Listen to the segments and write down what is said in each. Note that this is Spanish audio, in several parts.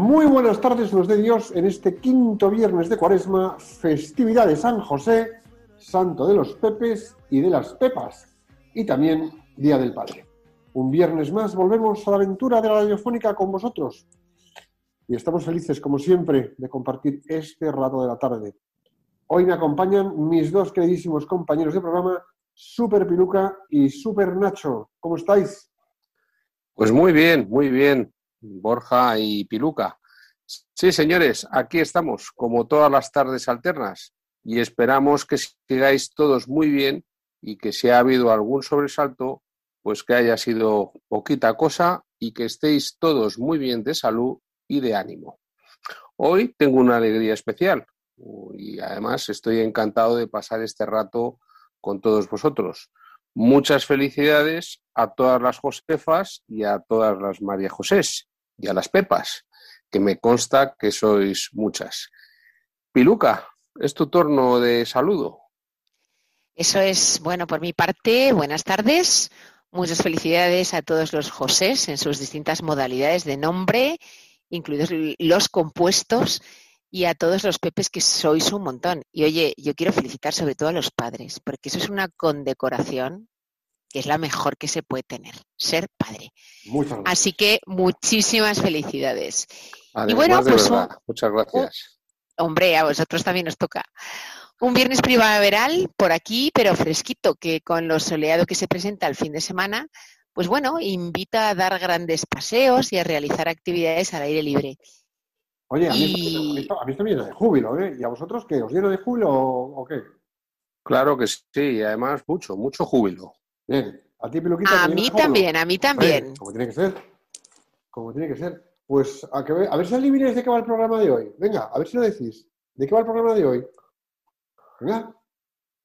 Muy buenas tardes, nos de Dios, en este quinto viernes de Cuaresma, festividad de San José, santo de los Pepes y de las Pepas, y también Día del Padre. Un viernes más volvemos a la aventura de la radiofónica con vosotros. Y estamos felices, como siempre, de compartir este rato de la tarde. Hoy me acompañan mis dos queridísimos compañeros de programa, Super Piluca y Super Nacho. ¿Cómo estáis? Pues muy bien, muy bien, Borja y Piluca. Sí, señores, aquí estamos, como todas las tardes alternas, y esperamos que sigáis todos muy bien y que si ha habido algún sobresalto, pues que haya sido poquita cosa y que estéis todos muy bien de salud y de ánimo. Hoy tengo una alegría especial y además estoy encantado de pasar este rato con todos vosotros. Muchas felicidades a todas las Josefas y a todas las María Josés y a las Pepas, que me consta que sois muchas. Piluca, es tu turno de saludo. Eso es, bueno, por mi parte, buenas tardes. Muchas felicidades a todos los Josés en sus distintas modalidades de nombre, incluidos los compuestos, y a todos los Pepes que sois un montón. Y oye, yo quiero felicitar sobre todo a los padres, porque eso es una condecoración que es la mejor que se puede tener, ser padre. Muchas gracias. Así que muchísimas felicidades. Además, y bueno, pues un- muchas gracias. Hombre, a vosotros también os toca. Un viernes primaveral por aquí, pero fresquito, que con lo soleado que se presenta el fin de semana, pues bueno, invita a dar grandes paseos y a realizar actividades al aire libre. Oye, a mí, Y- esto, a mí esto me llena de júbilo, ¿eh? ¿Y a vosotros qué? ¿Os llena de júbilo o, o qué? Claro que sí, y además mucho, mucho júbilo. Bien. ¿A ti, Piluquita? A mí también, a mí también. Como tiene que ser. Como tiene que ser. Pues a, que ve- a ver si adivináis de qué va el programa de hoy. Venga, a ver si lo decís. ¿De qué va el programa de hoy? Venga.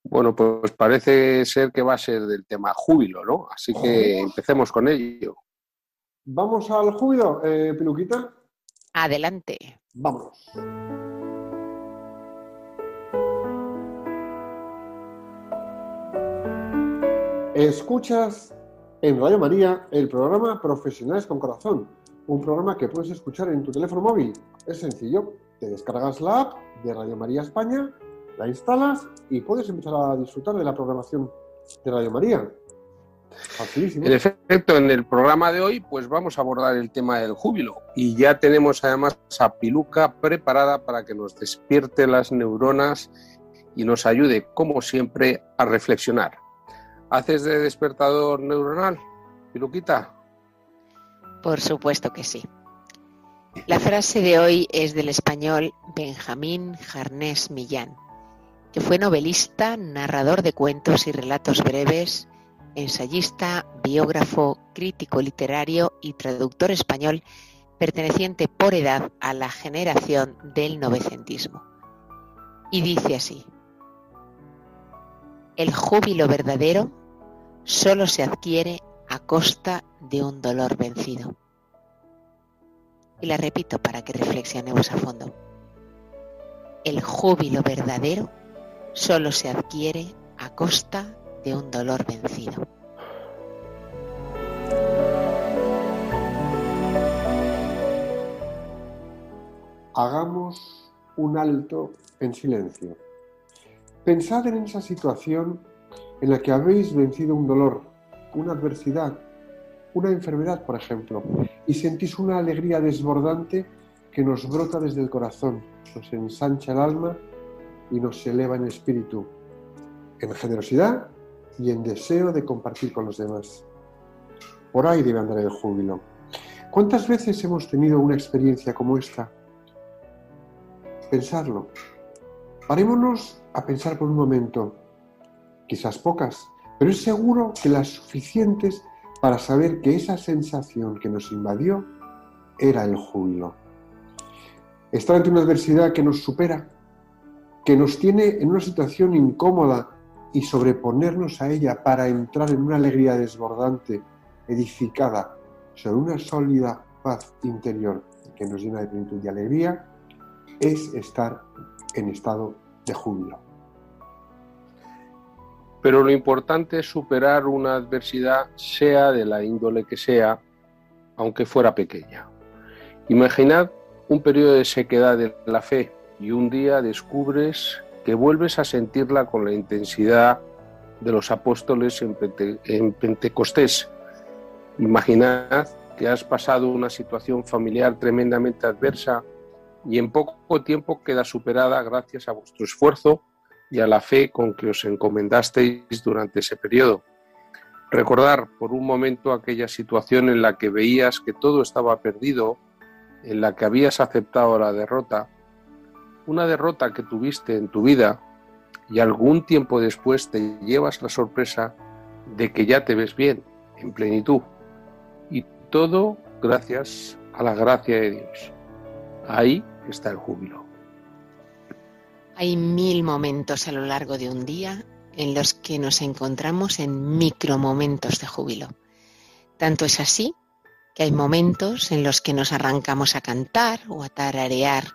Bueno, pues parece ser que va a ser del tema júbilo, ¿no? Así que empecemos con ello. Vamos al júbilo, eh, Piluquita. Adelante. Vámonos. Escuchas en Radio María el programa Profesionales con Corazón, un programa que puedes escuchar en tu teléfono móvil. Es sencillo, te descargas la app de Radio María España, la instalas y puedes empezar a disfrutar de la programación de Radio María. Facilísimo. En efecto, en el programa de hoy, pues vamos a abordar el tema del júbilo. Y ya tenemos además a Piluca preparada para que nos despierte las neuronas y nos ayude, como siempre, a reflexionar. ¿Haces de despertador neuronal, Piluquita? Por supuesto que sí. La frase de hoy es del español Benjamín Jarnés Millán, que fue novelista, narrador de cuentos y relatos breves, ensayista, biógrafo, crítico literario y traductor español perteneciente por edad a la generación del novecentismo. Y dice así, el júbilo verdadero solo se adquiere a costa de un dolor vencido. Y la repito para que reflexionemos a fondo. El júbilo verdadero solo se adquiere a costa de un dolor vencido. hagamos un alto en silencio. Pensad en esa situación en la que habéis vencido un dolor, una adversidad, una enfermedad, por ejemplo, y sentís una alegría desbordante que nos brota desde el corazón, nos ensancha el alma y nos eleva en espíritu, en generosidad y en deseo de compartir con los demás. Por ahí debe andar el júbilo. ¿Cuántas veces hemos tenido una experiencia como esta? Pensadlo. Parémonos a pensar por un momento. Quizás pocas, pero es seguro que las suficientes para saber que esa sensación que nos invadió era el júbilo. Estar ante una adversidad que nos supera, que nos tiene en una situación incómoda y sobreponernos a ella para entrar en una alegría desbordante, edificada sobre una sólida paz interior que nos llena de plenitud y alegría, es estar en estado de júbilo. Pero lo importante es superar una adversidad, sea de la índole que sea, aunque fuera pequeña. Imaginad un periodo de sequedad de la fe y un día descubres que vuelves a sentirla con la intensidad de los apóstoles en, Pentecostés. Imaginad que has pasado una situación familiar tremendamente adversa y en poco tiempo queda superada gracias a vuestro esfuerzo y a la fe con que os encomendasteis durante ese periodo. Recordar por un momento aquella situación en la que veías que todo estaba perdido, en la que habías aceptado la derrota, una derrota que tuviste en tu vida y algún tiempo después te llevas la sorpresa de que ya te ves bien, en plenitud. Y todo gracias a la gracia de Dios. Ahí está el júbilo. Hay mil momentos a lo largo de un día en los que nos encontramos en micromomentos de júbilo. Tanto es así que hay momentos en los que nos arrancamos a cantar o a tararear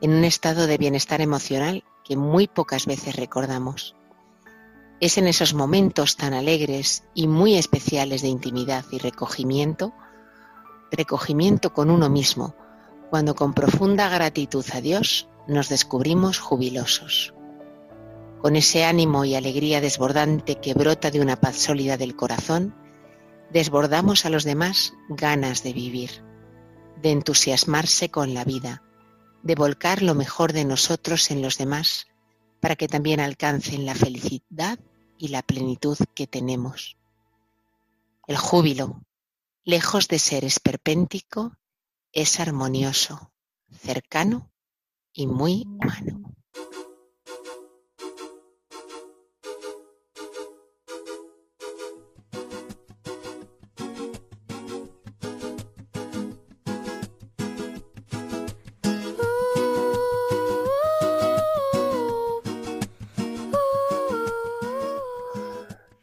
en un estado de bienestar emocional que muy pocas veces recordamos. Es en esos momentos tan alegres y muy especiales de intimidad y recogimiento, recogimiento con uno mismo, cuando con profunda gratitud a Dios nos descubrimos jubilosos. Con ese ánimo y alegría desbordante que brota de una paz sólida del corazón, desbordamos a los demás ganas de vivir, de entusiasmarse con la vida, de volcar lo mejor de nosotros en los demás para que también alcancen la felicidad y la plenitud que tenemos. El júbilo, lejos de ser esperpéntico, es armonioso, cercano y muy humano.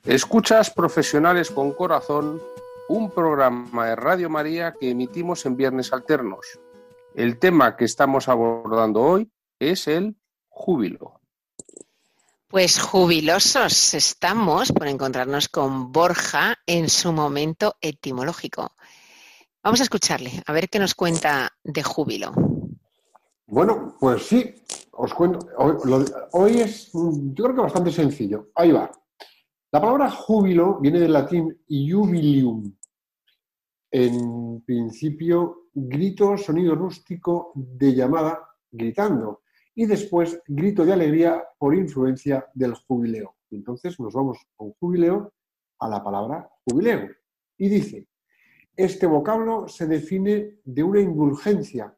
Escuchas Profesionales con Corazón, un programa de Radio María que emitimos en viernes alternos. El tema que estamos abordando hoy es el júbilo. Pues jubilosos estamos por encontrarnos con Borja en su momento etimológico. Vamos a escucharle, a ver qué nos cuenta de júbilo. Bueno, pues sí, os cuento. Hoy, es, yo creo que bastante sencillo. Ahí va. La palabra júbilo viene del latín jubilium, en principio grito, sonido rústico de llamada, gritando, y después grito de alegría por influencia del jubileo. Entonces nos vamos con jubileo a la palabra jubileo. Y dice, este vocablo se define de una indulgencia,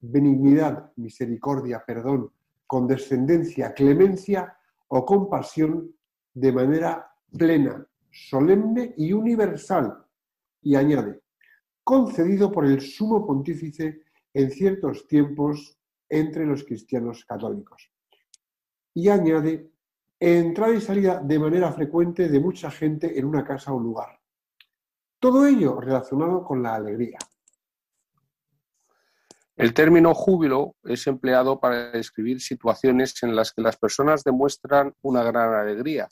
benignidad, misericordia, perdón, condescendencia, clemencia o compasión de manera plena, solemne y universal. Y añade, concedido por el sumo pontífice en ciertos tiempos entre los cristianos católicos. Y añade, entrada y salida de manera frecuente de mucha gente en una casa o lugar. Todo ello relacionado con la alegría. El término júbilo es empleado para describir situaciones en las que las personas demuestran una gran alegría,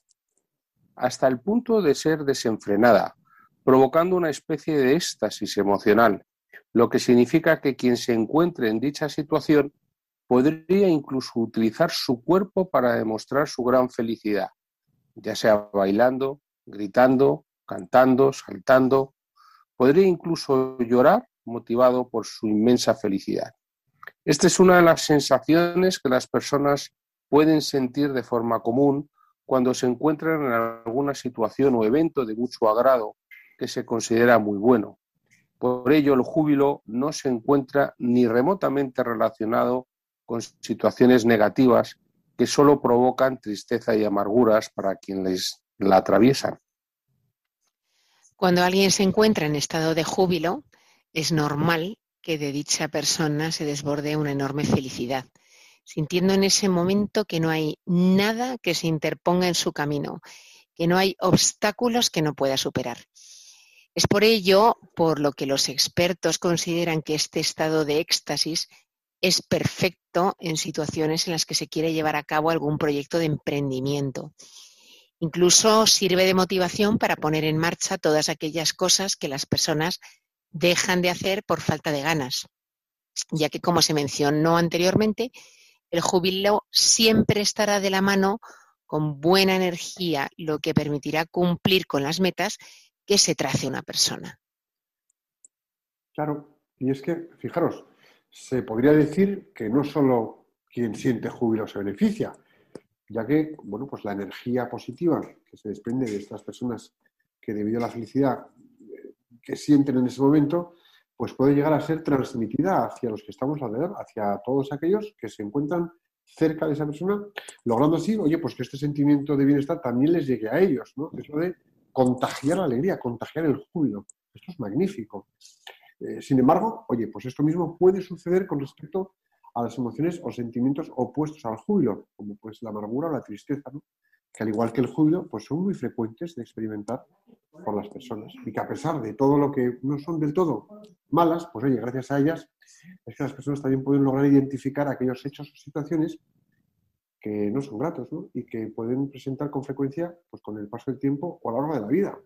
hasta el punto de ser desenfrenada, provocando una especie de éxtasis emocional, lo que significa que quien se encuentre en dicha situación podría incluso utilizar su cuerpo para demostrar su gran felicidad, ya sea bailando, gritando, cantando, saltando, podría incluso llorar motivado por su inmensa felicidad. Esta es una de las sensaciones que las personas pueden sentir de forma común cuando se encuentran en alguna situación o evento de mucho agrado que se considera muy bueno. Por ello, el júbilo no se encuentra ni remotamente relacionado con situaciones negativas que solo provocan tristeza y amarguras para quienes la atraviesan. Cuando alguien se encuentra en estado de júbilo, es normal que de dicha persona se desborde una enorme felicidad, sintiendo en ese momento que no hay nada que se interponga en su camino, que no hay obstáculos que no pueda superar. Es por ello por lo que los expertos consideran que este estado de éxtasis es perfecto en situaciones en las que se quiere llevar a cabo algún proyecto de emprendimiento Incluso sirve de motivación para poner en marcha todas aquellas cosas que las personas dejan de hacer por falta de ganas, ya que, como se mencionó anteriormente, el júbilo siempre estará de la mano con buena energía, lo que permitirá cumplir con las metas que se trace una persona. Claro, y es que, fijaros, se podría decir que no solo quien siente júbilo se beneficia, ya que, bueno, pues la energía positiva que se desprende de estas personas que debido a la felicidad eh, que sienten en ese momento, pues puede llegar a ser transmitida hacia los que estamos alrededor, hacia todos aquellos que se encuentran cerca de esa persona, logrando así, oye, pues que este sentimiento de bienestar también les llegue a ellos, ¿no? Es lo de contagiar la alegría, contagiar el júbilo. Esto es magnífico. Eh, sin embargo, oye, pues esto mismo puede suceder con respecto a las emociones o sentimientos opuestos al júbilo, como pues la amargura o la tristeza, que al igual que el júbilo, pues son muy frecuentes de experimentar por las personas y que a pesar de todo lo que no son del todo malas, pues oye, gracias a ellas es que las personas también pueden lograr identificar aquellos hechos o situaciones que no son gratos y que pueden presentar con frecuencia pues con el paso del tiempo o a lo largo de la vida.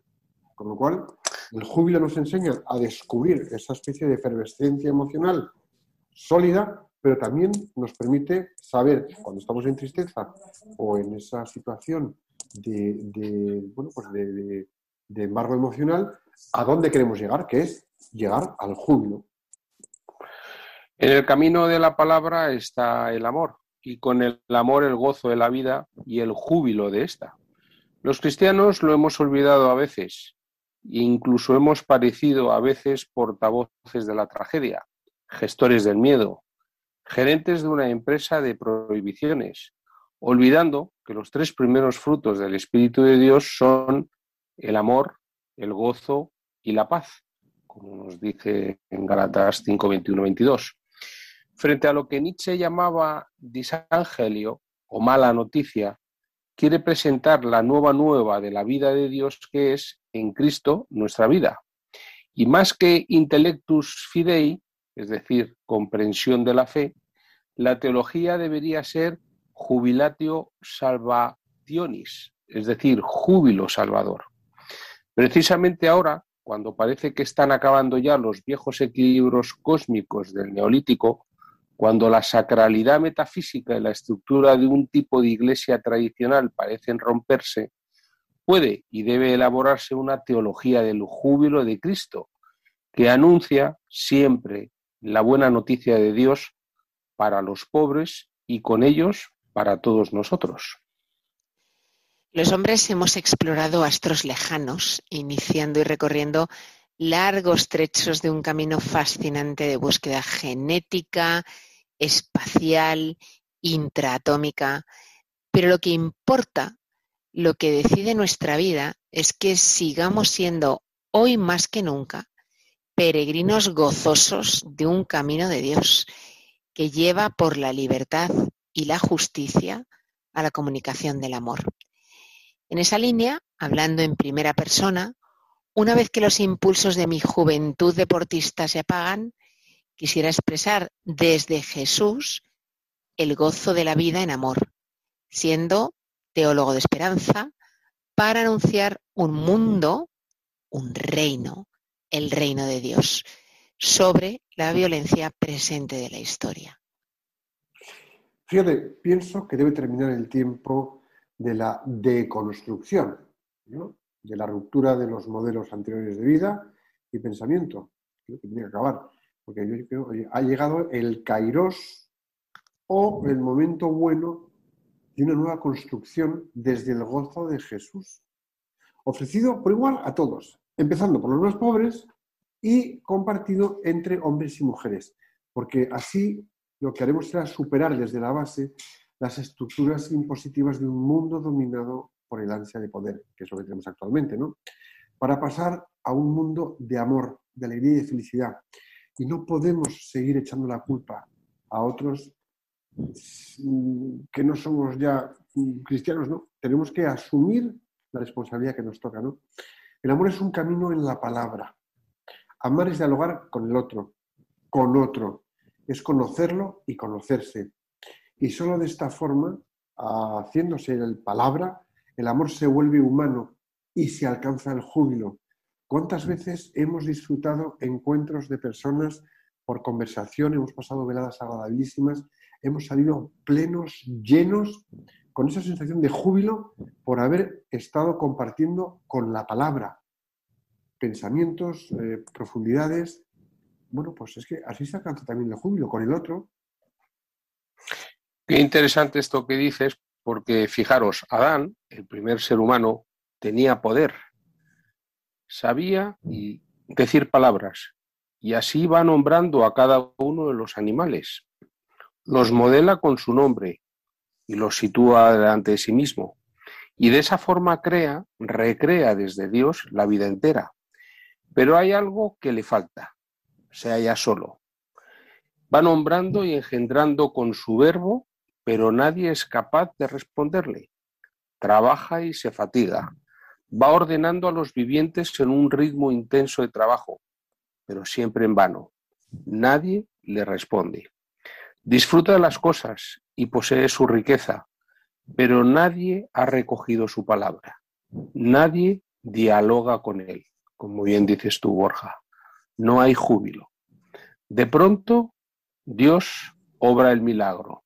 Con lo cual, el júbilo nos enseña a descubrir esa especie de efervescencia emocional sólida pero también nos permite saber cuando estamos en tristeza o en esa situación de, bueno, pues de, embargo emocional, a dónde queremos llegar, que es llegar al júbilo. En el camino de la palabra está el amor, y con el amor el gozo de la vida y el júbilo de esta. Los cristianos lo hemos olvidado a veces, incluso hemos parecido a veces portavoces de la tragedia, gestores del miedo, gerentes de una empresa de prohibiciones, olvidando que los tres primeros frutos del Espíritu de Dios son el amor, el gozo y la paz, como nos dice en Galatas 5, 21, 22. Frente a lo que Nietzsche llamaba disangelio o mala noticia, quiere presentar la nueva nueva de la vida de Dios que es en Cristo nuestra vida. Y más que intellectus fidei, es decir, comprensión de la fe, la teología debería ser jubilatio salvationis, es decir, júbilo salvador. Precisamente ahora, cuando parece que están acabando ya los viejos equilibrios cósmicos del neolítico, cuando la sacralidad metafísica y la estructura de un tipo de iglesia tradicional parecen romperse, puede y debe elaborarse una teología del júbilo de Cristo, que anuncia siempre la buena noticia de Dios para los pobres y con ellos para todos nosotros. Los hombres hemos explorado astros lejanos, iniciando y recorriendo largos trechos de un camino fascinante de búsqueda genética, espacial, intraatómica, pero lo que importa, lo que decide nuestra vida, es que sigamos siendo hoy más que nunca peregrinos gozosos de un camino de Dios que lleva por la libertad y la justicia a la comunicación del amor. En esa línea, hablando en primera persona, una vez que los impulsos de mi juventud deportista se apagan, quisiera expresar desde Jesús el gozo de la vida en amor, siendo teólogo de esperanza, para anunciar un mundo, un reino, el reino de Dios, sobre la violencia presente de la historia. Fíjate, pienso que debe terminar el tiempo de la deconstrucción, de la ruptura de los modelos anteriores de vida y pensamiento. Creo que tiene que acabar, porque yo creo que ha llegado el kairos o el momento bueno de una nueva construcción desde el gozo de Jesús, ofrecido por igual a todos, empezando por los más pobres y compartido entre hombres y mujeres, porque así lo que haremos será superar desde la base las estructuras impositivas de un mundo dominado por el ansia de poder, que es lo que tenemos actualmente, ¿no? Para pasar a un mundo de amor, de alegría y de felicidad. Y no podemos seguir echando la culpa a otros mm, que no somos ya cristianos, ¿no? Tenemos que asumir la responsabilidad que nos toca, ¿no? El amor es un camino en la palabra. Amar es dialogar con el otro, con otro. Es conocerlo y conocerse. Y solo de esta forma, haciéndose el palabra, el amor se vuelve humano y se alcanza el júbilo. ¿Cuántas veces hemos disfrutado encuentros de personas por conversación, hemos pasado veladas agradabilísimas, hemos salido plenos, llenos, con esa sensación de júbilo por haber estado compartiendo con la palabra pensamientos, eh, profundidades. Bueno, pues es que así se alcanza también el júbilo con el otro. Qué interesante esto que dices, porque fijaros, Adán, el primer ser humano, tenía poder, sabía y decir palabras, y así va nombrando a cada uno de los animales. Los modela con su nombre y los sitúa delante de sí mismo. Y de esa forma crea, recrea desde Dios la vida entera. Pero hay algo que le falta, se halla solo. Va nombrando y engendrando con su verbo pero nadie es capaz de responderle. Trabaja y se fatiga. Va ordenando a los vivientes en un ritmo intenso de trabajo, pero siempre en vano. Nadie le responde. Disfruta de las cosas y posee su riqueza, pero nadie ha recogido su palabra. Nadie dialoga con él, como bien dices tú, Borja. No hay júbilo. De pronto, Dios obra el milagro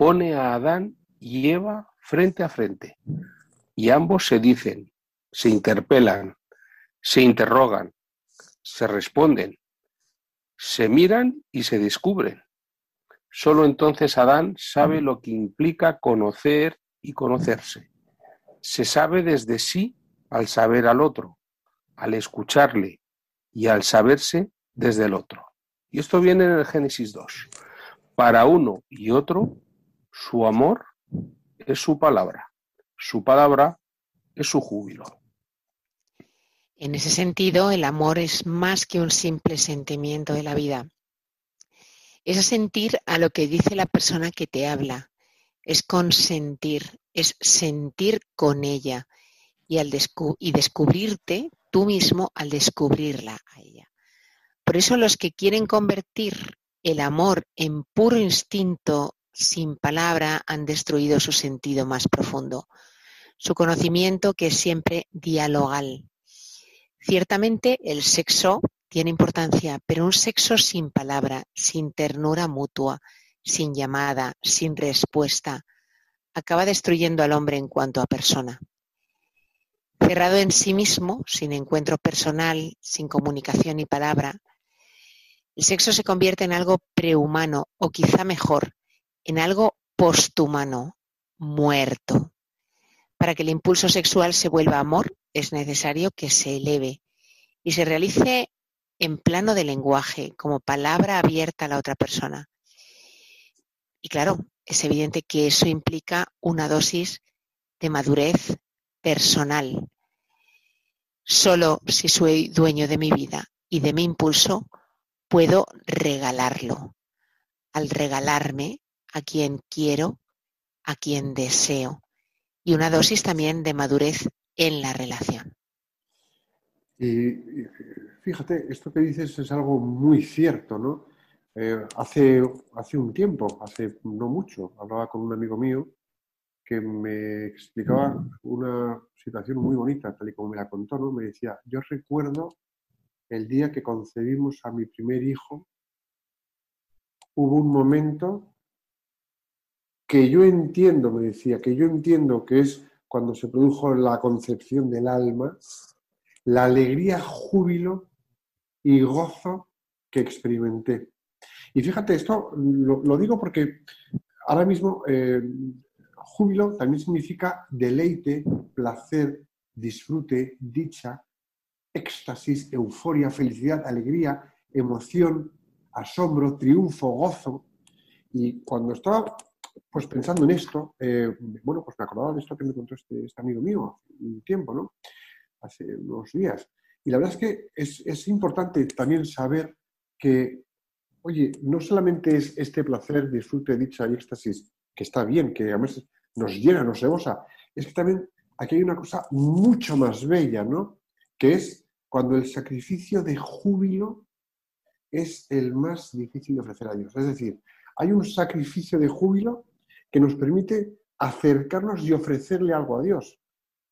pone a Adán y Eva frente a frente y ambos se dicen, se interpelan, se interrogan, se responden, se miran y se descubren. Solo entonces Adán sabe lo que implica conocer y conocerse. Se sabe desde sí al saber al otro, al escucharle y al saberse desde el otro. Y esto viene en el Génesis 2. Para uno y otro su amor es su palabra. Su palabra es su júbilo. En ese sentido, el amor es más que un simple sentimiento de la vida. Es sentir a lo que dice la persona que te habla. Es consentir, es sentir con ella y, al y descubrirte tú mismo al descubrirla a ella. Por eso los que quieren convertir el amor en puro instinto sin palabra han destruido su sentido más profundo, su conocimiento que es siempre dialogal. Ciertamente el sexo tiene importancia, pero un sexo sin palabra, sin ternura mutua, sin llamada, sin respuesta, acaba destruyendo al hombre en cuanto a persona. Cerrado en sí mismo, sin encuentro personal, sin comunicación ni palabra, el sexo se convierte en algo prehumano o quizá mejor, en algo posthumano, muerto. Para que el impulso sexual se vuelva amor, es necesario que se eleve y se realice en plano de lenguaje, como palabra abierta a la otra persona. Y claro, es evidente que eso implica una dosis de madurez personal. Solo si soy dueño de mi vida y de mi impulso, puedo regalarlo. Al regalarme, a quien quiero, a quien deseo y una dosis también de madurez en la relación. Y fíjate, esto que dices es algo muy cierto, ¿no? Eh, hace, hace un tiempo, hace no mucho, hablaba con un amigo mío que me explicaba una situación muy bonita, tal y como me la contó, ¿no? Me decía, yo recuerdo el día que concebimos a mi primer hijo, hubo un momento que yo entiendo, me decía, que yo entiendo que es cuando se produjo la concepción del alma, la alegría, júbilo y gozo que experimenté. Y fíjate, esto lo, digo porque ahora mismo eh, júbilo también significa deleite, placer, disfrute, dicha, éxtasis, euforia, felicidad, alegría, emoción, asombro, triunfo, gozo. Y cuando estaba pues pensando en esto, eh, bueno, pues me acordaba de esto que me contó este, este, amigo mío hace un tiempo, ¿no? Hace unos días. Y la verdad es que es, es importante también saber que, oye, no solamente es este placer, disfrute, dicha y éxtasis, que está bien, que además nos llena, nos rebosa, es que también aquí hay una cosa mucho más bella, ¿no? Que es cuando el sacrificio de júbilo es el más difícil de ofrecer a Dios. Es decir, hay un sacrificio de júbilo que nos permite acercarnos y ofrecerle algo a Dios.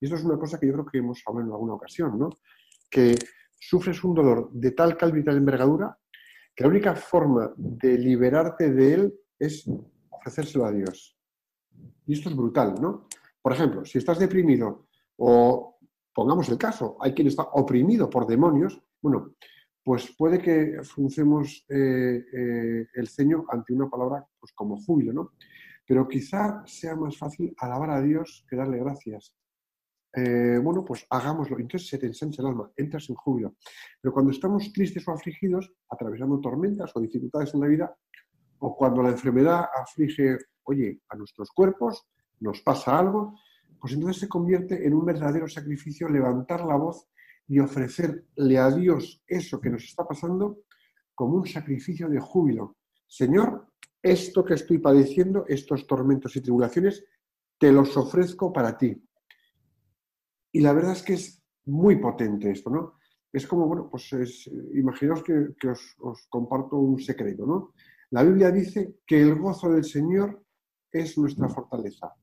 Y eso es una cosa que yo creo que hemos hablado en alguna ocasión, ¿no? Que sufres un dolor de tal calma y tal envergadura que la única forma de liberarte de él es ofrecérselo a Dios. Y esto es brutal, ¿no? Por ejemplo, si estás deprimido o, pongamos el caso, hay quien está oprimido por demonios, bueno, pues puede que fruncemos eh, eh, el ceño ante una palabra pues como júbilo, ¿no? Pero quizá sea más fácil alabar a Dios que darle gracias. Eh, bueno, pues hagámoslo. Entonces se te ensancha el alma, entras en júbilo. Pero cuando estamos tristes o afligidos, atravesando tormentas o dificultades en la vida, o cuando la enfermedad aflige, oye, a nuestros cuerpos, nos pasa algo, pues entonces se convierte en un verdadero sacrificio levantar la voz y ofrecerle a Dios eso que nos está pasando como un sacrificio de júbilo. Señor, esto que estoy padeciendo, estos tormentos y tribulaciones, te los ofrezco para ti. Y la verdad es que es muy potente esto, ¿no? Es como, bueno, pues imaginaos que, os, os, comparto un secreto, ¿no? La Biblia dice que el gozo del Señor es nuestra fortaleza.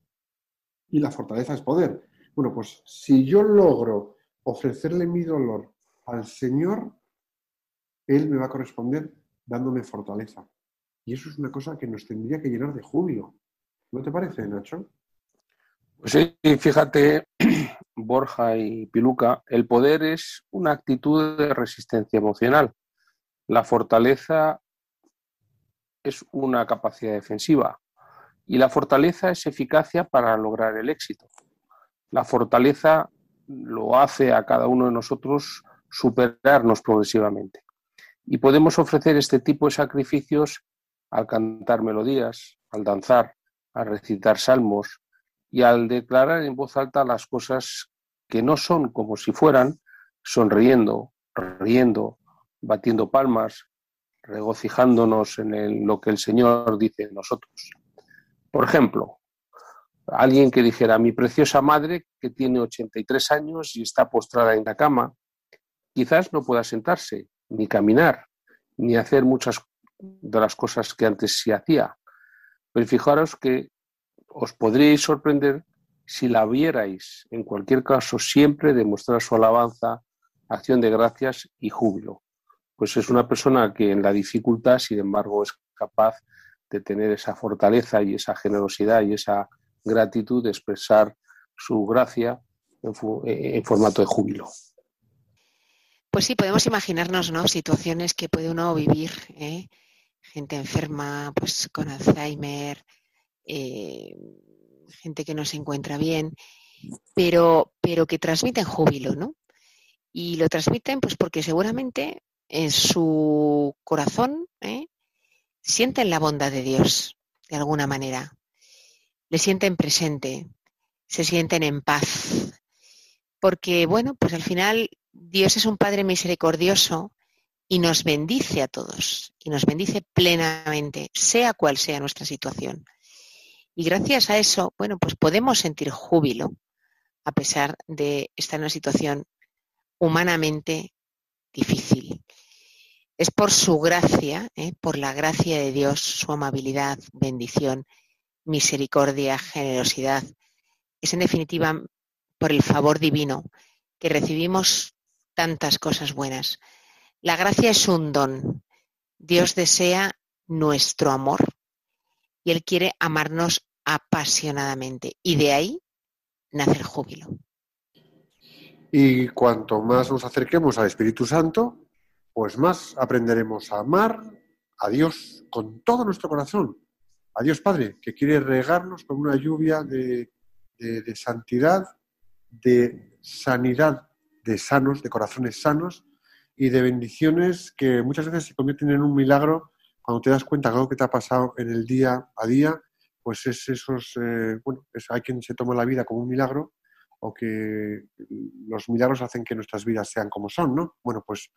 Y la fortaleza es poder. Bueno, pues si yo logro ofrecerle mi dolor al Señor, Él me va a corresponder dándome fortaleza. Y eso es una cosa que nos tendría que llenar de júbilo. ¿No te parece, Nacho? Pues sí, fíjate, Borja y Piluca, el poder es una actitud de resistencia emocional. La fortaleza es una capacidad defensiva y la fortaleza es eficacia para lograr el éxito. La fortaleza lo hace a cada uno de nosotros superarnos progresivamente. Y podemos ofrecer este tipo de sacrificios al cantar melodías, al danzar, al recitar salmos y al declarar en voz alta las cosas que no son como si fueran, sonriendo, riendo, batiendo palmas, regocijándonos en lo que el Señor dice de nosotros. Por ejemplo, alguien que dijera, mi preciosa madre, que tiene 83 años y está postrada en la cama, quizás no pueda sentarse, ni caminar, ni hacer muchas de las cosas que antes sí hacía. Pero fijaros que os podríais sorprender si la vierais, en cualquier caso, siempre demostrar su alabanza, acción de gracias y júbilo. Pues es una persona que en la dificultad, sin embargo, es capaz de tener esa fortaleza y esa generosidad y esa gratitud, expresar su gracia en, formato de júbilo. Pues sí, podemos imaginarnos ¿no? situaciones que puede uno vivir, ¿eh? gente enferma, pues con Alzheimer, eh, gente que no se encuentra bien, pero, pero que transmiten júbilo, ¿no? Y lo transmiten pues porque seguramente en su corazón ¿eh? sienten la bondad de Dios, de alguna manera le sienten presente, se sienten en paz. Porque, bueno, pues al final Dios es un Padre misericordioso y nos bendice a todos, y nos bendice plenamente, sea cual sea nuestra situación. Y gracias a eso, bueno, pues podemos sentir júbilo a pesar de estar en una situación humanamente difícil. Es por su gracia, ¿eh? por la gracia de Dios, su amabilidad, bendición, misericordia, generosidad. Es en definitiva por el favor divino que recibimos tantas cosas buenas. La gracia es un don. Dios desea nuestro amor y Él quiere amarnos apasionadamente. Y de ahí nace el júbilo. Y cuanto más nos acerquemos al Espíritu Santo, pues más aprenderemos a amar a Dios con todo nuestro corazón, a Dios Padre, que quiere regarnos con una lluvia de, santidad, de sanidad, de sanos, de corazones sanos y de bendiciones que muchas veces se convierten en un milagro cuando te das cuenta de algo que te ha pasado en el día a día, pues es esos, eh, bueno, hay quien se toma la vida como un milagro, o que los milagros hacen que nuestras vidas sean como son, ¿no? Bueno, pues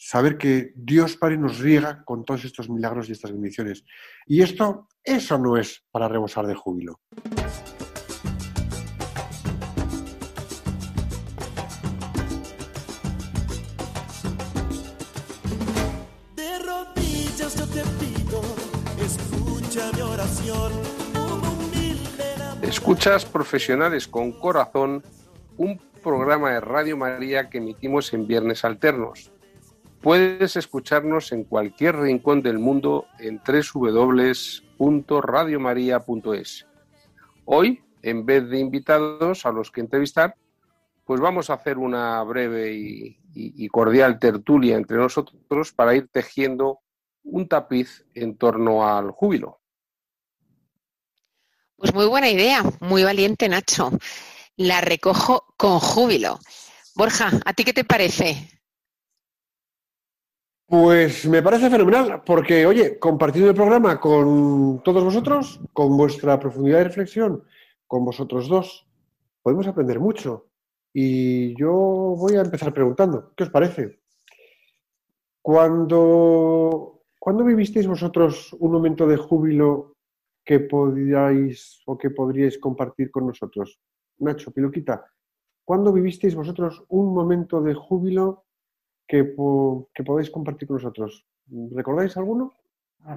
saber que Dios Padre nos riega con todos estos milagros y estas bendiciones. Y esto, eso no es para rebosar de júbilo. De rodillas yo te pido, escucha mi oración. un humilde enamorado. Escuchas Profesionales con Corazón, un programa de Radio María que emitimos en viernes alternos. Puedes escucharnos en cualquier rincón del mundo en www.radiomaria.es. Hoy, en vez de invitados a los que entrevistar, pues vamos a hacer una breve y, y- y cordial tertulia entre nosotros para ir tejiendo un tapiz en torno al júbilo. Pues muy buena idea, muy valiente Nacho. La recojo con júbilo. Borja, ¿a ti qué te parece? Pues me parece fenomenal, porque, oye, compartiendo el programa con todos vosotros, con vuestra profundidad de reflexión, con vosotros dos, podemos aprender mucho. Y yo voy a empezar preguntando, ¿qué os parece? Cuando, ¿Cuándo vivisteis vosotros un momento de júbilo que podíais o que podríais compartir con nosotros? Nacho, Piluquita, ¿cuándo vivisteis vosotros un momento de júbilo que, po- que podéis compartir con nosotros? ¿Recordáis alguno?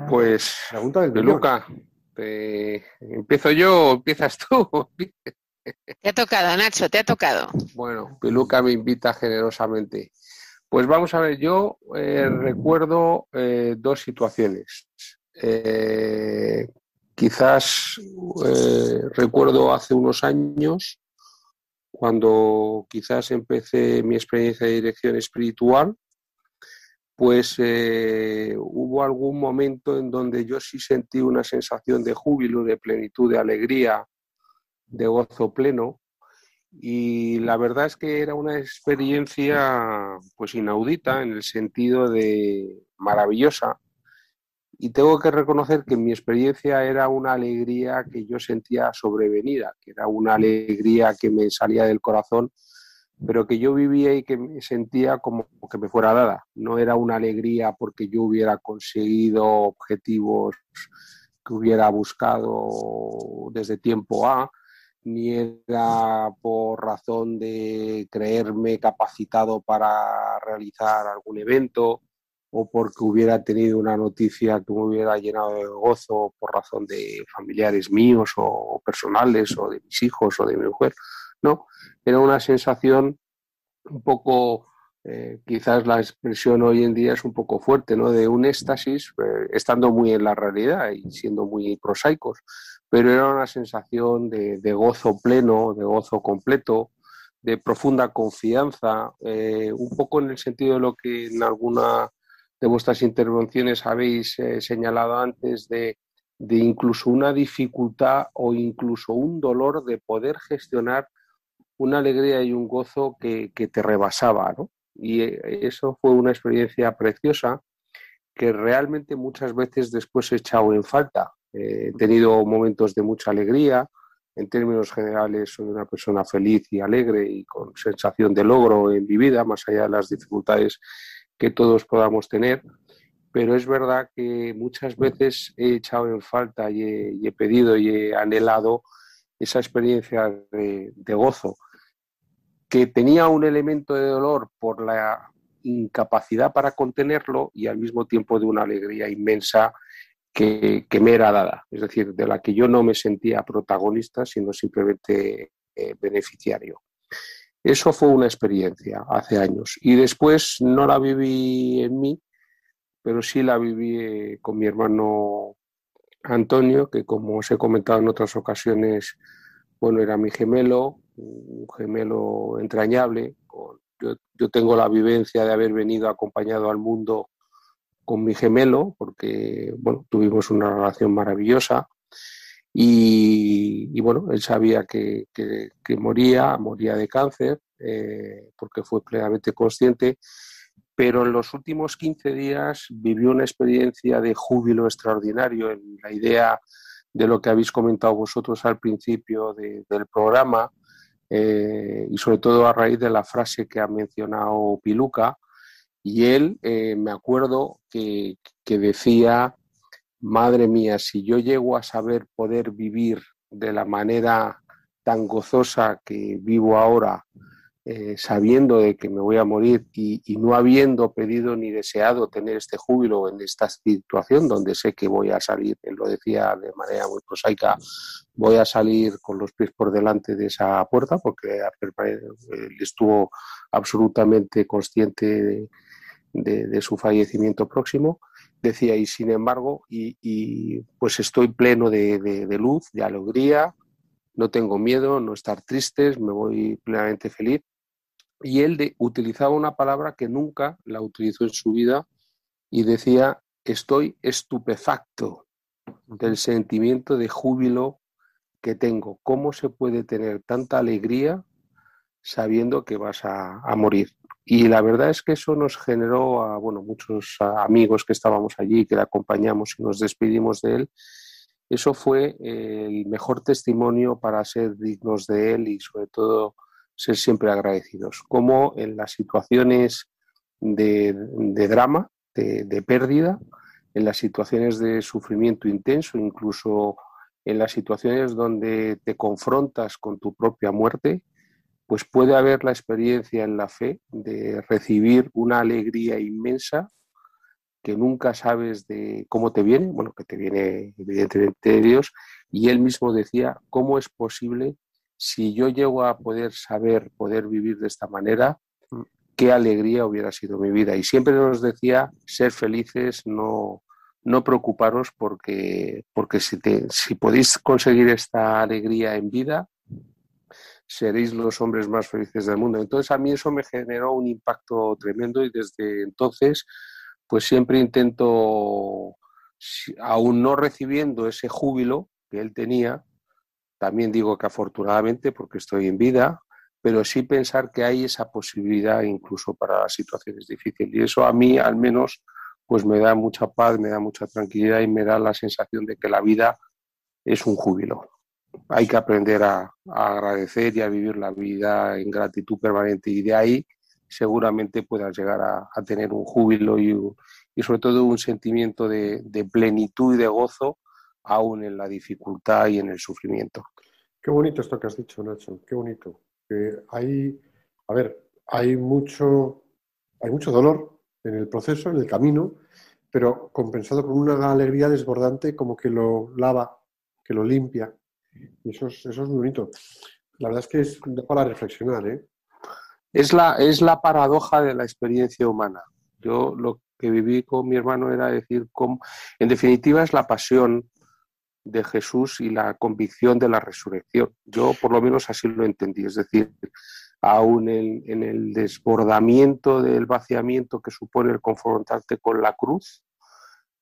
Pues, Pregunta del. Luca, te- ¿empiezo yo o empiezas tú? Te ha tocado, Nacho, te ha tocado. Bueno, Piluca me invita generosamente. Pues vamos a ver, yo eh, recuerdo eh, dos situaciones. Eh, quizás eh, recuerdo hace unos años, cuando quizás empecé mi experiencia de dirección espiritual, pues eh, hubo algún momento en donde yo sí sentí una sensación de júbilo, de plenitud, de alegría, de gozo pleno. Y la verdad es que era una experiencia pues inaudita en el sentido de maravillosa. Y tengo que reconocer que mi experiencia era una alegría que yo sentía sobrevenida, que era una alegría que me salía del corazón, pero que yo vivía y que me sentía como que me fuera dada. No era una alegría porque yo hubiera conseguido objetivos que hubiera buscado desde tiempo A, ni era por razón de creerme capacitado para realizar algún evento o porque hubiera tenido una noticia que me hubiera llenado de gozo por razón de familiares míos o personales o de mis hijos o de mi mujer. No, era una sensación un poco, eh, quizás la expresión hoy en día es un poco fuerte, ¿no? De un éxtasis, eh, estando muy en la realidad y siendo muy prosaicos, pero era una sensación de, de gozo pleno, de gozo completo, de profunda confianza, eh, un poco en el sentido de lo que en alguna de vuestras intervenciones habéis eh, señalado antes, de, incluso una dificultad o incluso un dolor de poder gestionar una alegría y un gozo que, que te rebasaba, ¿no? Y eh, eso fue una experiencia preciosa que realmente muchas veces después he echado en falta. Eh, he tenido momentos de mucha alegría, en términos generales soy una persona feliz y alegre y con sensación de logro en mi vida, más allá de las dificultades que todos podamos tener, pero es verdad que muchas veces he echado en falta y he, pedido y he anhelado esa experiencia de, gozo, que tenía un elemento de dolor por la incapacidad para contenerlo y al mismo tiempo de una alegría inmensa que, que, me era dada, es decir, de la que yo no me sentía protagonista, sino simplemente eh, beneficiario. Eso fue una experiencia hace años y después no la viví en mí, pero sí la viví eh, con mi hermano Antonio, que como os he comentado en otras ocasiones, bueno, era mi gemelo, un gemelo entrañable. Yo, yo tengo la vivencia de haber venido acompañado al mundo con mi gemelo, porque bueno, tuvimos una relación maravillosa. Y, y bueno, él sabía que, que, que, moría, moría de cáncer, eh, porque fue plenamente consciente, pero en los últimos 15 días vivió una experiencia de júbilo extraordinario en la idea de lo que habéis comentado vosotros al principio de, del programa, eh, y sobre todo a raíz de la frase que ha mencionado Piluca, y él, eh, me acuerdo que, que decía, madre mía, si yo llego a saber poder vivir de la manera tan gozosa que vivo ahora, eh, sabiendo de que me voy a morir y, no habiendo pedido ni deseado tener este júbilo en esta situación donde sé que voy a salir, él lo decía de manera muy prosaica, voy a salir con los pies por delante de esa puerta porque él estuvo absolutamente consciente de, su fallecimiento próximo, decía, y sin embargo, y, pues estoy pleno de, luz, de alegría, no tengo miedo, no estar tristes, me voy plenamente feliz y él utilizaba una palabra que nunca la utilizó en su vida y decía, estoy estupefacto del sentimiento de júbilo que tengo. ¿Cómo se puede tener tanta alegría sabiendo que vas a, morir? Y la verdad es que eso nos generó a bueno, muchos amigos que estábamos allí, que le acompañamos y nos despedimos de él. Eso fue el mejor testimonio para ser dignos de él y sobre todo ser siempre agradecidos, como en las situaciones de, drama, de, pérdida, en las situaciones de sufrimiento intenso, incluso en las situaciones donde te confrontas con tu propia muerte, pues puede haber la experiencia en la fe de recibir una alegría inmensa que nunca sabes de cómo te viene, bueno, que te viene evidentemente de Dios, y él mismo decía, ¿cómo es posible si yo llego a poder saber, poder vivir de esta manera, qué alegría hubiera sido mi vida. Y siempre nos decía ser felices, no, no preocuparos porque, porque si, si podéis conseguir esta alegría en vida, seréis los hombres más felices del mundo. Entonces a mí eso me generó un impacto tremendo y desde entonces pues siempre intento, aún no recibiendo ese júbilo que él tenía, también digo que afortunadamente porque estoy en vida, pero sí pensar que hay esa posibilidad incluso para situaciones difíciles. Y eso a mí al menos pues me da mucha paz, me da mucha tranquilidad y me da la sensación de que la vida es un júbilo. Hay que aprender a, agradecer y a vivir la vida en gratitud permanente y de ahí seguramente puedas llegar a, tener un júbilo y, sobre todo un sentimiento de, de plenitud y de gozo aún en la dificultad y en el sufrimiento. Qué bonito esto que has dicho, Nacho, qué bonito. hay, a ver, hay mucho, hay mucho dolor en el proceso, en el camino, pero compensado con una alegría desbordante como que lo lava, que lo limpia. Eso es, bonito. La verdad es que es para reflexionar. ¿eh? Es, la, es la paradoja de la experiencia humana. Yo lo que viví con mi hermano era decir, cómo, en definitiva es la pasión de Jesús y la convicción de la resurrección. Yo por lo menos así lo entendí, es decir, aún en, el desbordamiento del vaciamiento que supone el confrontarte con la cruz,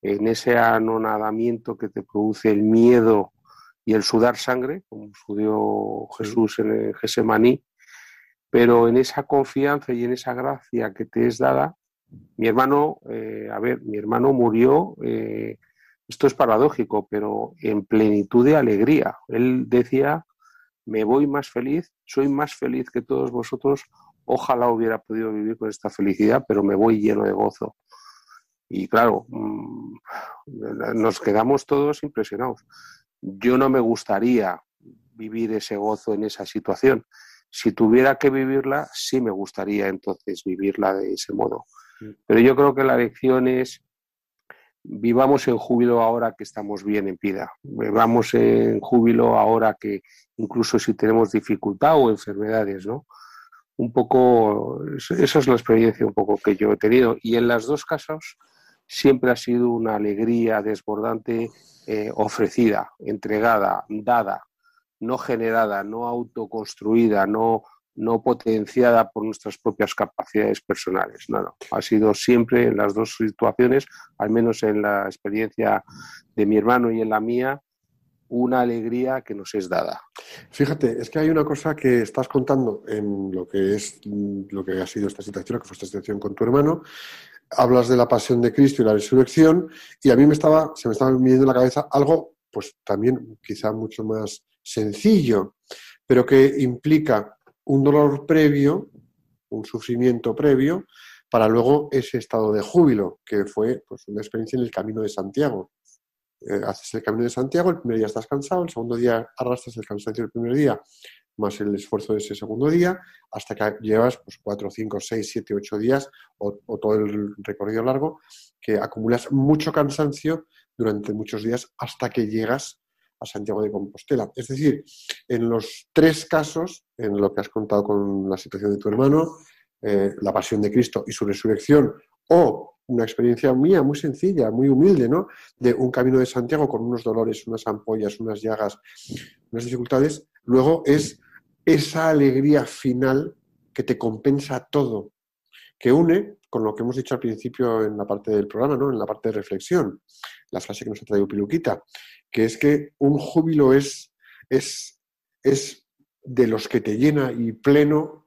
en ese anonadamiento que te produce el miedo y el sudar sangre, como sudió Jesús en el Gesemaní, pero en esa confianza y en esa gracia que te es dada, mi hermano, eh, a ver, mi hermano murió eh, esto es paradójico, pero en plenitud de alegría. Él decía, me voy más feliz, soy más feliz que todos vosotros, ojalá hubiera podido vivir con esta felicidad, pero me voy lleno de gozo. Y claro, mm, nos quedamos todos impresionados. Yo no me gustaría vivir ese gozo en esa situación. Si tuviera que vivirla, sí me gustaría entonces vivirla de ese modo. Mm. Pero yo creo que la lección es vivamos en júbilo ahora que estamos bien en vida, vivamos en júbilo ahora que incluso si tenemos dificultad o enfermedades, ¿no? Un poco, esa es la experiencia un poco que yo he tenido y en las dos casos siempre ha sido una alegría desbordante eh, ofrecida, entregada, dada, no generada, no autoconstruida, no no potenciada por nuestras propias capacidades personales. No, no. Ha sido siempre en las dos situaciones, al menos en la experiencia de mi hermano y en la mía, una alegría que nos es dada. Fíjate, es que hay una cosa que estás contando en lo que es lo que ha sido esta situación, que fue esta situación con tu hermano. Hablas de la pasión de Cristo y la resurrección, y a mí me estaba, se me estaba viniendo en la cabeza algo, pues también quizá mucho más sencillo, pero que implica un dolor previo, un sufrimiento previo, para luego ese estado de júbilo, que fue pues, una experiencia en el camino de Santiago. Eh, haces el camino de Santiago, el primer día estás cansado, el segundo día arrastras el cansancio del primer día, más el esfuerzo de ese segundo día, hasta que llevas pues, cuatro, cinco, seis, siete, ocho días o, o todo el recorrido largo, que acumulas mucho cansancio durante muchos días hasta que llegas a Santiago de Compostela. Es decir, en los tres casos, en lo que has contado con la situación de tu hermano, eh, la pasión de Cristo y su resurrección, o una experiencia mía muy sencilla, muy humilde, ¿no? De un camino de Santiago con unos dolores, unas ampollas, unas llagas, unas dificultades, luego es esa alegría final que te compensa todo, que une con lo que hemos dicho al principio en la parte del programa, ¿no? En la parte de reflexión, la frase que nos ha traído Piluquita, que es que un júbilo es, es, es de los que te llena y pleno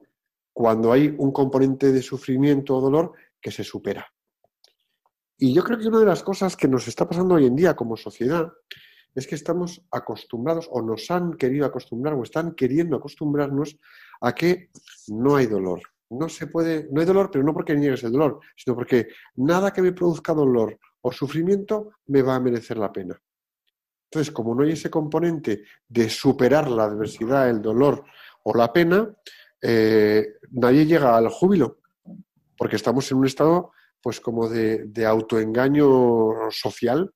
cuando hay un componente de sufrimiento o dolor que se supera. Y yo creo que una de las cosas que nos está pasando hoy en día como sociedad es que estamos acostumbrados o nos han querido acostumbrar o están queriendo acostumbrarnos a que no hay dolor. No se puede, no hay dolor, pero no porque niegues el dolor, sino porque nada que me produzca dolor o sufrimiento me va a merecer la pena. Entonces, como no hay ese componente de superar la adversidad, el dolor o la pena, eh, nadie llega al júbilo, porque estamos en un estado, pues como de, autoengaño social.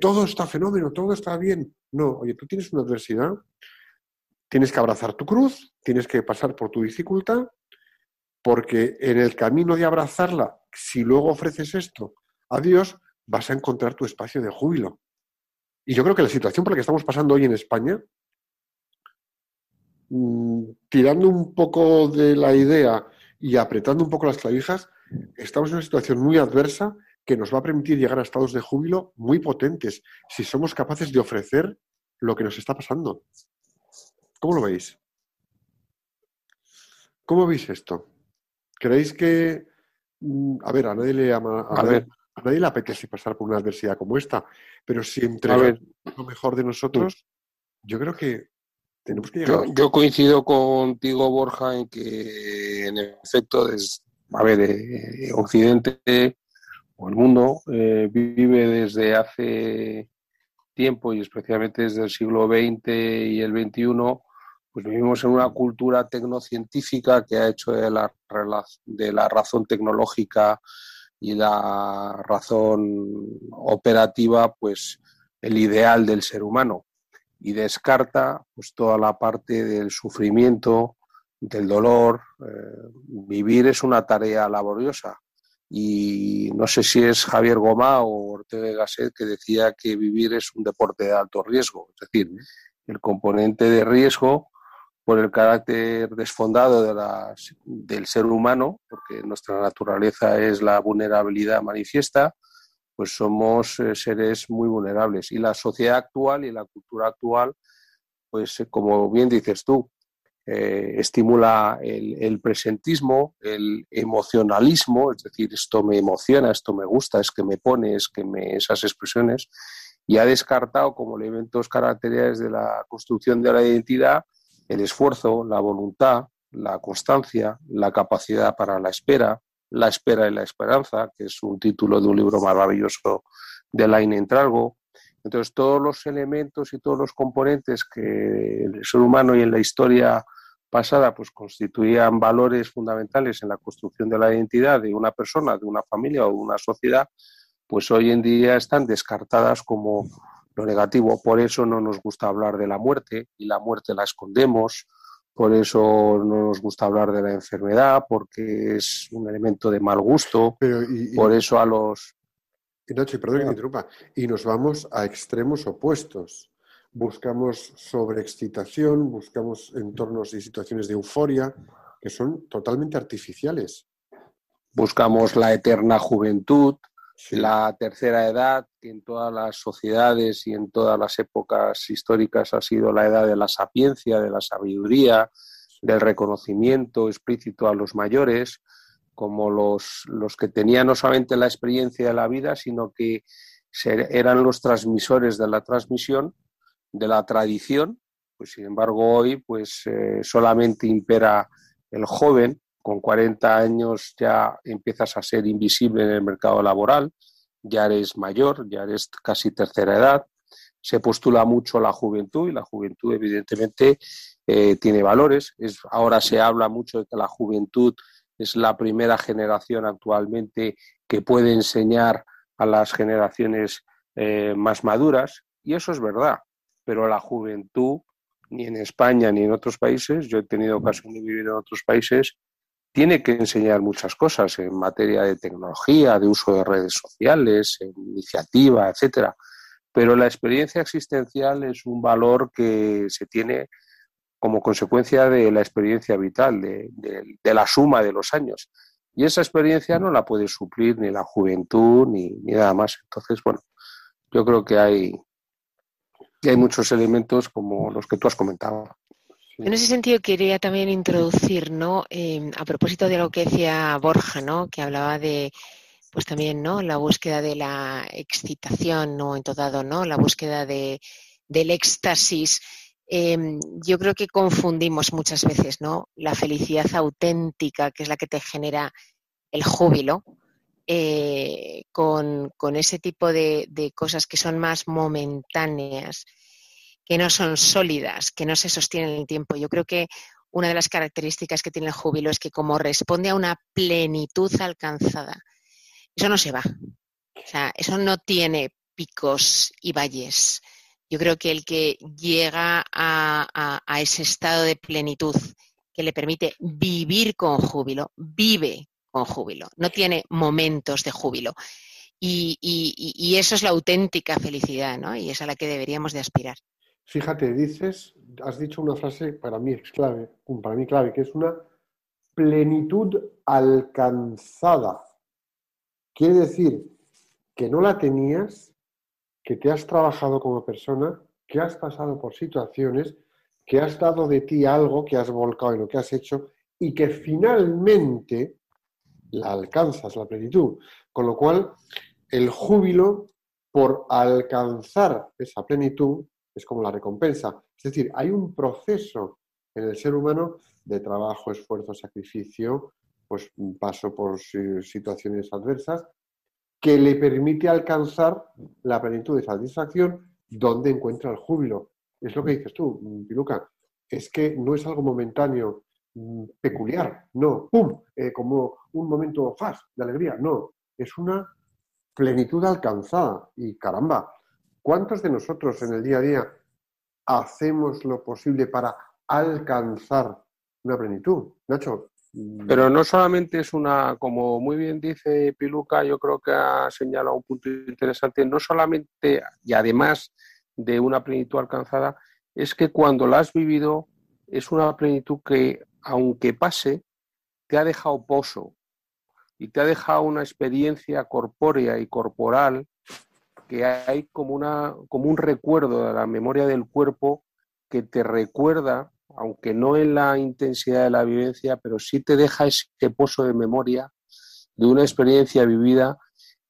todo está fenómeno, todo está bien. No, oye, tú tienes una adversidad, tienes que abrazar tu cruz, tienes que pasar por tu dificultad, porque en el camino de abrazarla, si luego ofreces esto a Dios, vas a encontrar tu espacio de júbilo. Y yo creo que la situación por la que estamos pasando hoy en España, mm, tirando un poco de la idea y apretando un poco las clavijas, estamos en una situación muy adversa que nos va a permitir llegar a estados de júbilo muy potentes si somos capaces de ofrecer lo que nos está pasando. ¿Cómo lo veis? ¿Cómo veis esto? ¿Creéis que, mm, a ver, a nadie le ama, a, ver, a nadie le apetece pasar por una adversidad como esta, pero si entre lo mejor de nosotros, yo creo que tenemos que llegar. Yo, coincido contigo, Borja, en que en efecto, a ver, eh, Occidente o el mundo eh, vive desde hace tiempo y especialmente desde el siglo XX y el XXI, pues vivimos en una cultura tecnocientífica que ha hecho de la, de la razón tecnológica y la razón operativa, pues el ideal del ser humano. Y descarta pues toda la parte del sufrimiento, del dolor. Eh, vivir es una tarea laboriosa y no sé si es Javier Gomá o Ortega Gasset que decía que vivir es un deporte de alto riesgo, es decir, el componente de riesgo por el carácter desfondado de las, del ser humano, porque nuestra naturaleza es la vulnerabilidad manifiesta, pues somos eh, seres muy vulnerables. Y la sociedad actual y la cultura actual, pues eh, como bien dices tú, eh, estimula el, presentismo, el emocionalismo, es decir, esto me emociona, esto me gusta, es que me pone, es que me, esas expresiones, y ha descartado como elementos característicos de la construcción de la identidad el esfuerzo, la voluntad, la constancia, la capacidad para la espera, la espera y la esperanza, que es un título de un libro maravilloso de Lain Entralgo. Entonces, todos los elementos y todos los componentes que el ser humano y en la historia pasada pues constituían valores fundamentales en la construcción de la identidad de una persona, de una familia o de una sociedad, pues hoy en día están descartadas como lo negativo. Por eso no nos gusta hablar de la muerte y la muerte la escondemos. Por eso no nos gusta hablar de la enfermedad porque es un elemento de mal gusto. por eso a los... Nacho, perdón que me interrumpa. Y nos vamos a extremos opuestos. Buscamos sobreexcitación, buscamos entornos y situaciones de euforia que son totalmente artificiales. Buscamos la eterna juventud, la tercera edad, que en todas las sociedades y en todas las épocas históricas ha sido la edad de la sapiencia, de la sabiduría, del reconocimiento explícito a los mayores, como los, los que tenían no solamente la experiencia de la vida, sino que eran los transmisores de la transmisión, de la tradición, pues sin embargo hoy pues eh, solamente impera el joven, con 40 años ya empiezas a ser invisible en el mercado laboral, ya eres mayor, ya eres casi tercera edad, se postula mucho la juventud y la juventud evidentemente eh, tiene valores. Es, ahora se habla mucho de que la juventud es la primera generación actualmente que puede enseñar a las generaciones eh, más maduras y eso es verdad, pero la juventud ni en España ni en otros países, yo he tenido ocasión de vivir en otros países, tiene que enseñar muchas cosas en materia de tecnología, de uso de redes sociales, en iniciativa, etcétera. Pero la experiencia existencial es un valor que se tiene como consecuencia de la experiencia vital, de, la suma de los años. Y esa experiencia no la puede suplir ni la juventud ni, nada más. Entonces, bueno, yo creo que hay, hay muchos elementos como los que tú has comentado. En ese sentido quería también introducir, ¿no? Eh, a propósito de lo que decía Borja, ¿no? Que hablaba de, pues también, ¿no? La búsqueda de la excitación, ¿no? En todo ¿no? La búsqueda de, del éxtasis. Em, yo creo que confundimos muchas veces, ¿no? La felicidad auténtica, que es la que te genera el júbilo, eh, con, ese tipo de, cosas que son más momentáneas, que no son sólidas, que no se sostienen en el tiempo. Yo creo que una de las características que tiene el júbilo es que como responde a una plenitud alcanzada, eso no se va. O sea, eso no tiene picos y valles. Yo creo que el que llega a ese estado de plenitud que le permite vivir con júbilo, vive con júbilo, no tiene momentos de júbilo. Y, eso es la auténtica felicidad, ¿no? Y es a la que deberíamos de aspirar. Fíjate, dices, has dicho una frase para mí clave, para mí clave, que es una plenitud alcanzada. Quiere decir que no la tenías, que te has trabajado como persona, que has pasado por situaciones, que has dado de ti algo, que has volcado en lo que has hecho y que finalmente la alcanzas, la plenitud. Con lo cual, el júbilo por alcanzar esa plenitud es como la recompensa. Es decir, hay un proceso en el ser humano de trabajo, esfuerzo, sacrificio, pues paso por situaciones adversas, que le permite alcanzar la plenitud de satisfacción donde encuentra el júbilo. Es lo que dices tú, Piluca. Es que no es algo momentáneo, Mm, peculiar, no, ¡pum!, eh, como un momento fast de alegría, no, es una plenitud alcanzada y caramba, ¿cuántos de nosotros en el día a día hacemos lo posible para alcanzar una plenitud? Nacho. Mm. Pero no solamente es una, como muy bien dice Piluca, yo creo que ha señalado un punto interesante, no solamente y además de una plenitud alcanzada, es que cuando la has vivido es una plenitud que aunque pase, te ha dejado pozo y te ha dejado una experiencia corpórea y corporal que hay como, una, como un recuerdo de la memoria del cuerpo que te recuerda, aunque no en la intensidad de la vivencia, pero sí te deja ese pozo de memoria de una experiencia vivida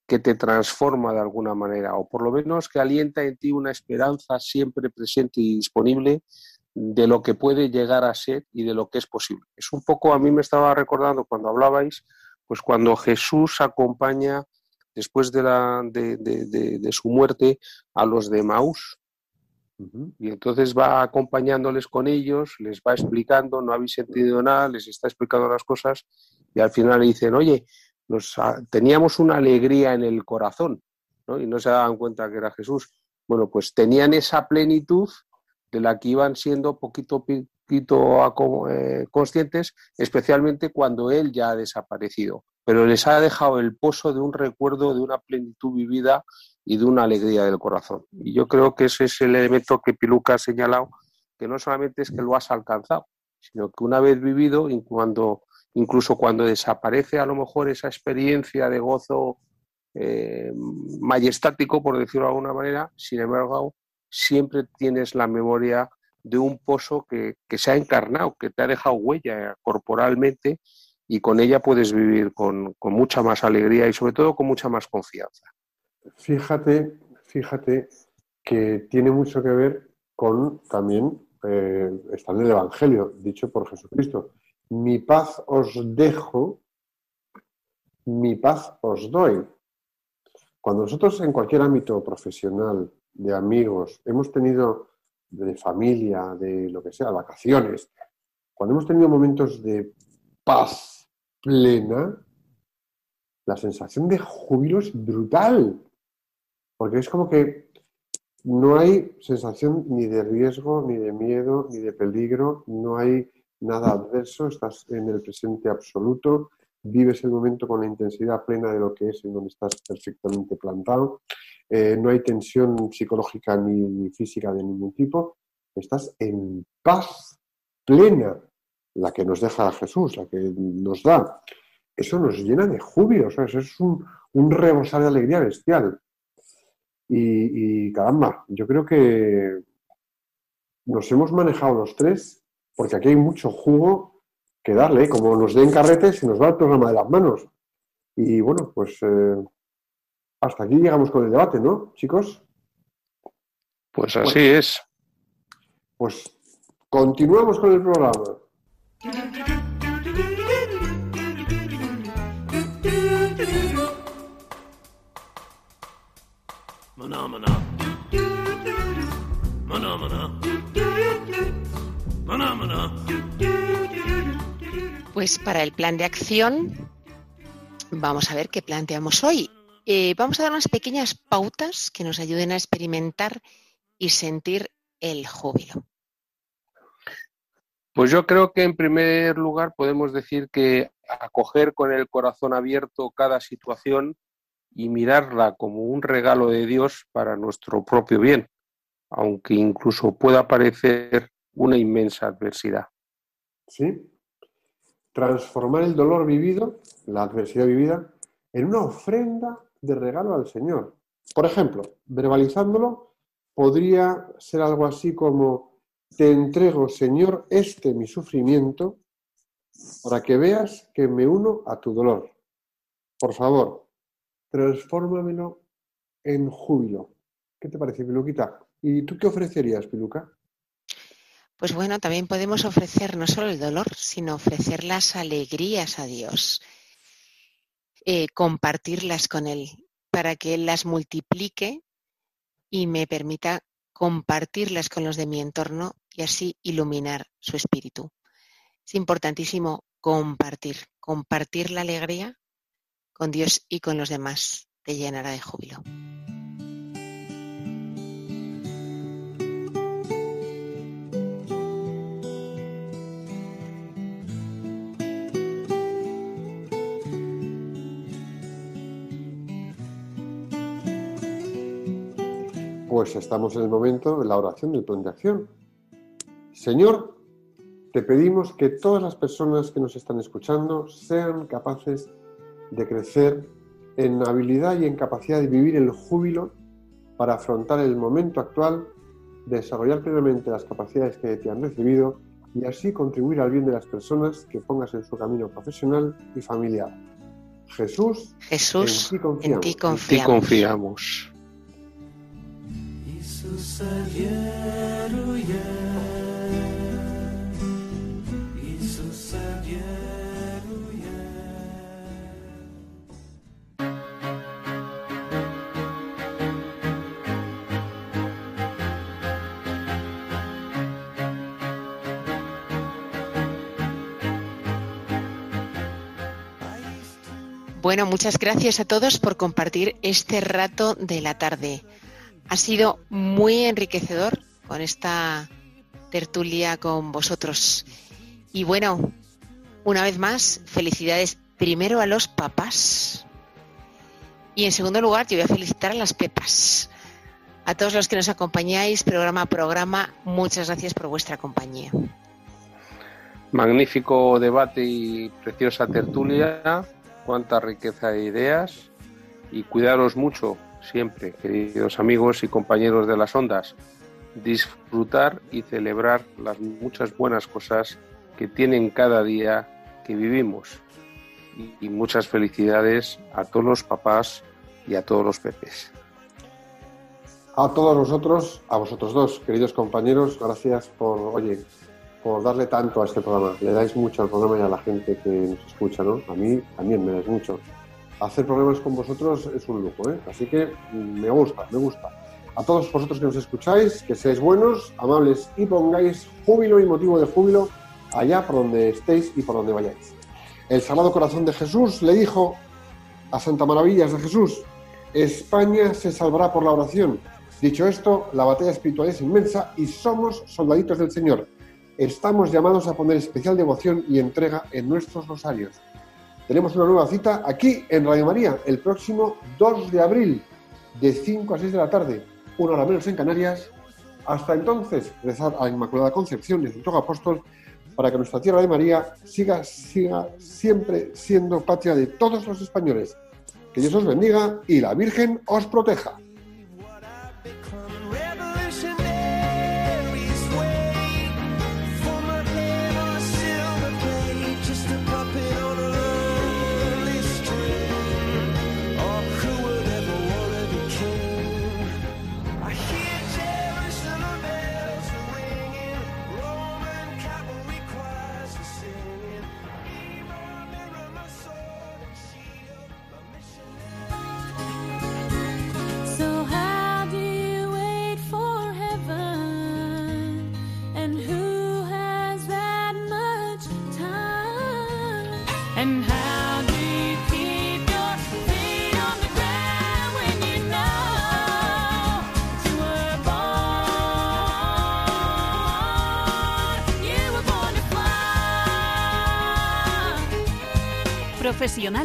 que te transforma de alguna manera, o por lo menos que alienta en ti una esperanza siempre presente y disponible de lo que puede llegar a ser y de lo que es posible. Es un poco, a mí me estaba recordando cuando hablabais, pues cuando Jesús acompaña después de, su muerte a los de Maús. Y entonces va acompañándoles con ellos, les va explicando, no habéis sentido nada, les está explicando las cosas y al final le dicen, oye, nos, teníamos una alegría en el corazón y no se daban cuenta que era Jesús. Bueno, pues tenían esa plenitud de la que iban siendo poquito poquito eh, conscientes, especialmente cuando él ya ha desaparecido. Pero les ha dejado el pozo de un recuerdo, de una plenitud vivida y de una alegría del corazón. Y yo creo que ese es el elemento que Piluca ha señalado, que no solamente es que lo has alcanzado, sino que una vez vivido, cuando, incluso cuando desaparece a lo mejor esa experiencia de gozo eh, majestático, por decirlo de alguna manera, sin embargo, siempre tienes la memoria de un pozo que, se ha encarnado, que te ha dejado huella corporalmente y con ella puedes vivir con, mucha más alegría y sobre todo con mucha más confianza. Fíjate, fíjate que tiene mucho que ver con también eh, está en el Evangelio, dicho por Jesucristo. Mi paz os dejo, mi paz os doy. Cuando nosotros en cualquier ámbito profesional, de amigos, hemos tenido de familia, de lo que sea, vacaciones, cuando hemos tenido momentos de paz plena, la sensación de júbilo es brutal. Porque es como que no hay sensación ni de riesgo, ni de miedo, ni de peligro, no hay nada adverso, estás en el presente absoluto, vives el momento con la intensidad plena de lo que es, en donde estás perfectamente plantado, eh, no hay tensión psicológica ni, física de ningún tipo, estás en paz plena, la que nos deja Jesús, la que nos da. Eso nos llena de júbilo, eso es un, un rebosar de alegría bestial. Y, y, caramba, yo creo que nos hemos manejado los tres, porque aquí hay mucho jugo que darle, ¿eh? como nos den carretes, se nos va el programa de las manos. Y bueno, pues eh, hasta aquí llegamos con el debate, ¿no, chicos? Pues así es. Pues continuamos con el programa. Pues para el plan de acción, vamos a ver qué planteamos hoy. Eh, vamos a dar unas pequeñas pautas que nos ayuden a experimentar y sentir el júbilo. Pues yo creo que en primer lugar podemos decir que acoger con el corazón abierto cada situación y mirarla como un regalo de Dios para nuestro propio bien, aunque incluso pueda parecer una inmensa adversidad. Sí. Transformar el dolor vivido, la adversidad vivida, en una ofrenda de regalo al Señor. Por ejemplo, verbalizándolo, podría ser algo así como, te entrego, Señor, este mi sufrimiento, para que veas que me uno a tu dolor. Por favor, transfórmamelo en júbilo. ¿Qué te parece, Piluquita? ¿Y tú qué ofrecerías, Piluca? Pues bueno, también podemos ofrecer no solo el dolor, sino ofrecer las alegrías a Dios, eh, compartirlas con Él, para que Él las multiplique y me permita compartirlas con los de mi entorno y así iluminar su espíritu. Es importantísimo compartir, compartir la alegría con Dios y con los demás te llenará de júbilo. Pues estamos en el momento de la oración del plan de acción. Señor, te pedimos que todas las personas que nos están escuchando sean capaces de crecer en habilidad y en capacidad de vivir el júbilo para afrontar el momento actual, desarrollar plenamente las capacidades que te han recibido y así contribuir al bien de las personas que pongas en su camino profesional y familiar. Jesús, Jesús en ti confiamos. En ti En ti confiamos. Bueno, muchas gracias a todos por compartir este rato de la tarde. Ha sido muy enriquecedor con esta tertulia con vosotros. Y bueno, una vez más, felicidades primero a los papás. Y en segundo lugar, yo voy a felicitar a las pepas. A todos los que nos acompañáis, programa a programa, muchas gracias por vuestra compañía. Magnífico debate y preciosa tertulia cuánta riqueza de ideas y cuidaros mucho siempre, queridos amigos y compañeros de las ondas. Disfrutar y celebrar las muchas buenas cosas que tienen cada día que vivimos. Y, muchas felicidades a todos los papás y a todos los pepes. A todos vosotros, a vosotros dos, queridos compañeros, gracias por, oye, por darle tanto a este programa. Le dais mucho al programa y a la gente que nos escucha, ¿no? A mí también me dais mucho. Hacer programas con vosotros es un lujo, ¿eh? Así que me gusta, me gusta. A todos vosotros que nos escucháis, que seáis buenos, amables y pongáis júbilo y motivo de júbilo allá por donde estéis y por donde vayáis. El Sagrado Corazón de Jesús le dijo a Santa Maravillas de Jesús, España se salvará por la oración. Dicho esto, la batalla espiritual es inmensa y somos soldaditos del Señor. Estamos llamados a poner especial devoción y entrega en nuestros rosarios. Tenemos una nueva cita aquí en Radio María el próximo 2 de abril, de 5 a 6 de la tarde, una hora menos en Canarias. Hasta entonces, rezar a Inmaculada Concepción y Santo Apóstol para que nuestra tierra de María siga, siga siempre siendo patria de todos los españoles. Que Dios os bendiga y la Virgen os proteja.